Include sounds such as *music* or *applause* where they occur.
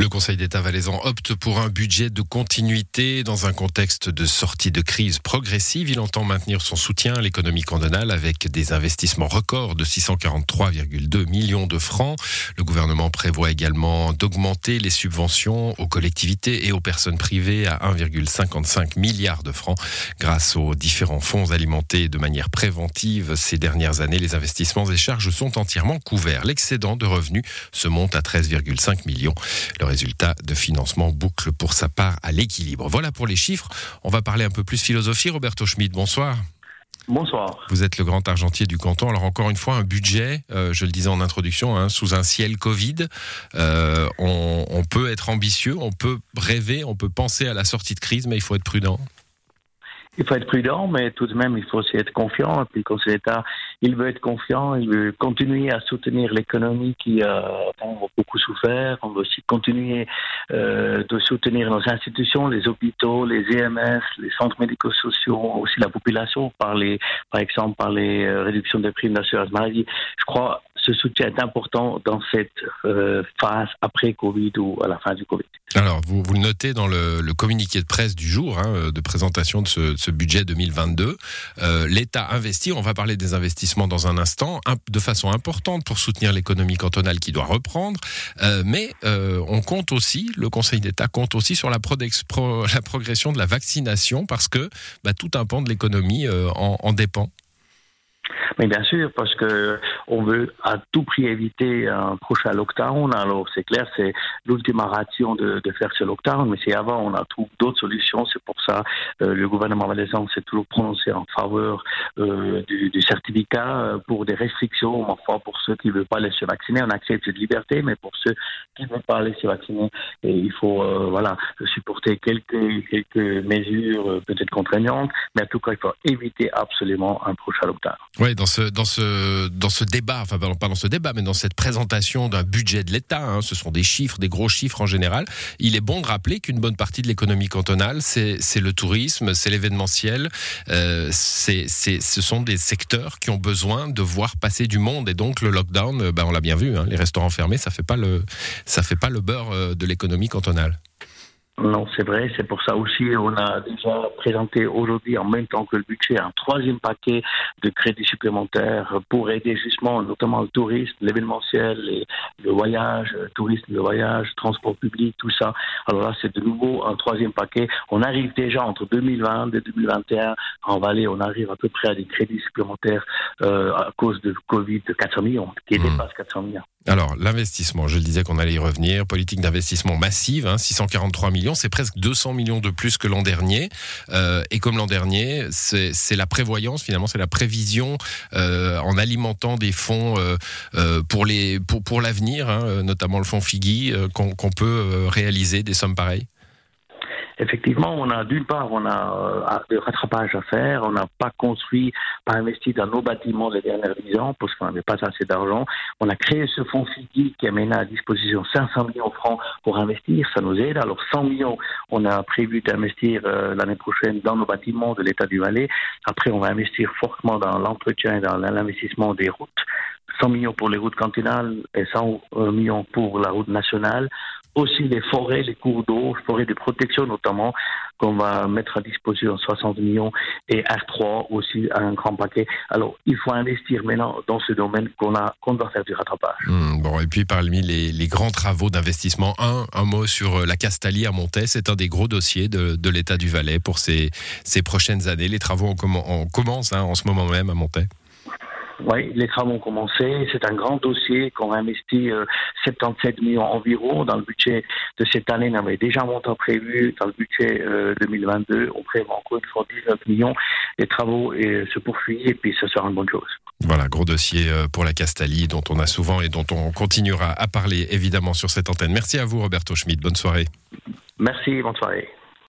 Le Conseil d'État valaisan opte pour un budget de continuité dans un contexte de sortie de crise progressive. Il entend maintenir son soutien à l'économie cantonale avec des investissements records de 643,2 millions de francs. Le gouvernement prévoit également d'augmenter les subventions aux collectivités et aux personnes privées à 1,55 milliard de francs grâce aux différents fonds alimentés de manière préventive ces dernières années. Les investissements et charges sont entièrement couverts. L'excédent de revenus se monte à 13,5 millions. Résultat de financement boucle pour sa part à l'équilibre. Voilà pour les chiffres. On va parler un peu plus philosophie. Roberto Schmidt, bonsoir. Bonsoir. Vous êtes le grand argentier du canton. Alors encore une fois, un budget, euh, je le disais en introduction, hein, sous un ciel Covid. Euh, on, on peut être ambitieux, on peut rêver, on peut penser à la sortie de crise, mais il faut être prudent. Il faut être prudent, mais tout de même, il faut aussi être confiant. Et puis, le Conseil d'État, il veut être confiant, il veut continuer à soutenir l'économie qui euh, a beaucoup souffert. On veut aussi continuer euh, de soutenir nos institutions, les hôpitaux, les EMS, les centres médico-sociaux, aussi la population, par, les, par exemple par les euh, réductions des primes d'assurance maladie. Je crois ce soutien est important dans cette euh, phase après Covid ou à la fin du Covid. Alors, vous, le notez dans le, communiqué de presse du jour, hein, de présentation de ce, budget 2022. Euh, L'État investit, on va parler des investissements dans un instant, de façon importante pour soutenir l'économie cantonale qui doit reprendre. Euh, mais euh, on compte aussi, le Conseil d'État compte aussi sur la, *laughs* la progression de la vaccination parce que bah, tout un pan de l'économie euh, en dépend. Mais bien sûr, parce que on veut à tout prix éviter un prochain lockdown. Alors c'est clair, c'est l'ultima ratio de, de, faire ce lockdown, mais c'est avant, on a trouvé d'autres solutions. C'est pour ça euh, le gouvernement valaisan s'est toujours prononcé en faveur euh, du, du, certificat pour des restrictions, enfin pour ceux qui ne veulent pas se vacciner. On accepte cette liberté, mais pour ceux qui ne veulent pas se vacciner, il faut euh, voilà supporter quelques quelques mesures euh, peut-être contraignantes, mais en tout cas, il faut éviter absolument un prochain lockdown. Oui, dans ce, dans ce, dans ce débat, enfin pas dans ce débat, mais dans cette présentation d'un budget de l'État, hein, ce sont des chiffres, des gros chiffres en général, il est bon de rappeler qu'une bonne partie de l'économie cantonale, c'est le tourisme, c'est l'événementiel, euh, ce sont des secteurs qui ont besoin de voir passer du monde et donc le lockdown, ben, on l'a bien vu, hein, les restaurants fermés, ça fait pas le, ça fait pas le beurre euh, de l'économie cantonale. Non, c'est vrai. C'est pour ça aussi on a déjà présenté aujourd'hui, en même temps que le budget, un troisième paquet de crédits supplémentaires pour aider justement, notamment le tourisme, l'événementiel, le voyage, le tourisme, le voyage, transport public, tout ça. Alors là, c'est de nouveau un troisième paquet. On arrive déjà entre 2020 et 2021 en Valais, on arrive à peu près à des crédits supplémentaires euh, à cause de Covid de 400 millions, qui mmh. dépasse 400 millions. Alors, l'investissement, je le disais qu'on allait y revenir, politique d'investissement massive, hein, 643 millions, c'est presque 200 millions de plus que l'an dernier. Euh, et comme l'an dernier, c'est la prévoyance, finalement, c'est la prévision euh, en alimentant des fonds euh, pour l'avenir, hein, notamment le fonds Figui, qu'on qu peut réaliser des sommes pareilles effectivement, on a d'une part, on a euh, de rattrapage à faire. On n'a pas construit, pas investi dans nos bâtiments les dernières dix ans parce qu'on n'avait pas assez d'argent. On a créé ce fonds FIGI qui a à disposition 500 millions de francs pour investir. Ça nous aide. Alors 100 millions, on a prévu d'investir euh, l'année prochaine dans nos bâtiments de l'État du Valais. Après, on va investir fortement dans l'entretien et dans l'investissement des routes. 100 millions pour les routes cantonales et 100 millions pour la route nationale aussi les forêts, les cours d'eau, forêts de protection notamment, qu'on va mettre à disposition 60 millions et R3 aussi un grand paquet. Alors, il faut investir maintenant dans ce domaine qu'on a, qu'on doit faire du rattrapage. Mmh, bon, et puis parmi les, grands travaux d'investissement, un, mot sur euh, la Castalie à Montais, c'est un des gros dossiers de, l'État du Valais pour ces, ces prochaines années. Les travaux on, commencent hein, en ce moment même à Montais. Oui, les travaux ont commencé. C'est un grand dossier qu'on a investi euh, 77 millions environ dans le budget de cette année. On avait déjà un montant prévu dans le budget euh, 2022. On prévoit encore une fois 19 millions. Les travaux euh, se poursuivent et puis ce sera une bonne chose. Voilà, gros dossier euh, pour la Castalie dont on a souvent et dont on continuera à parler évidemment sur cette antenne. Merci à vous Roberto Schmidt. Bonne soirée. Merci, bonne soirée.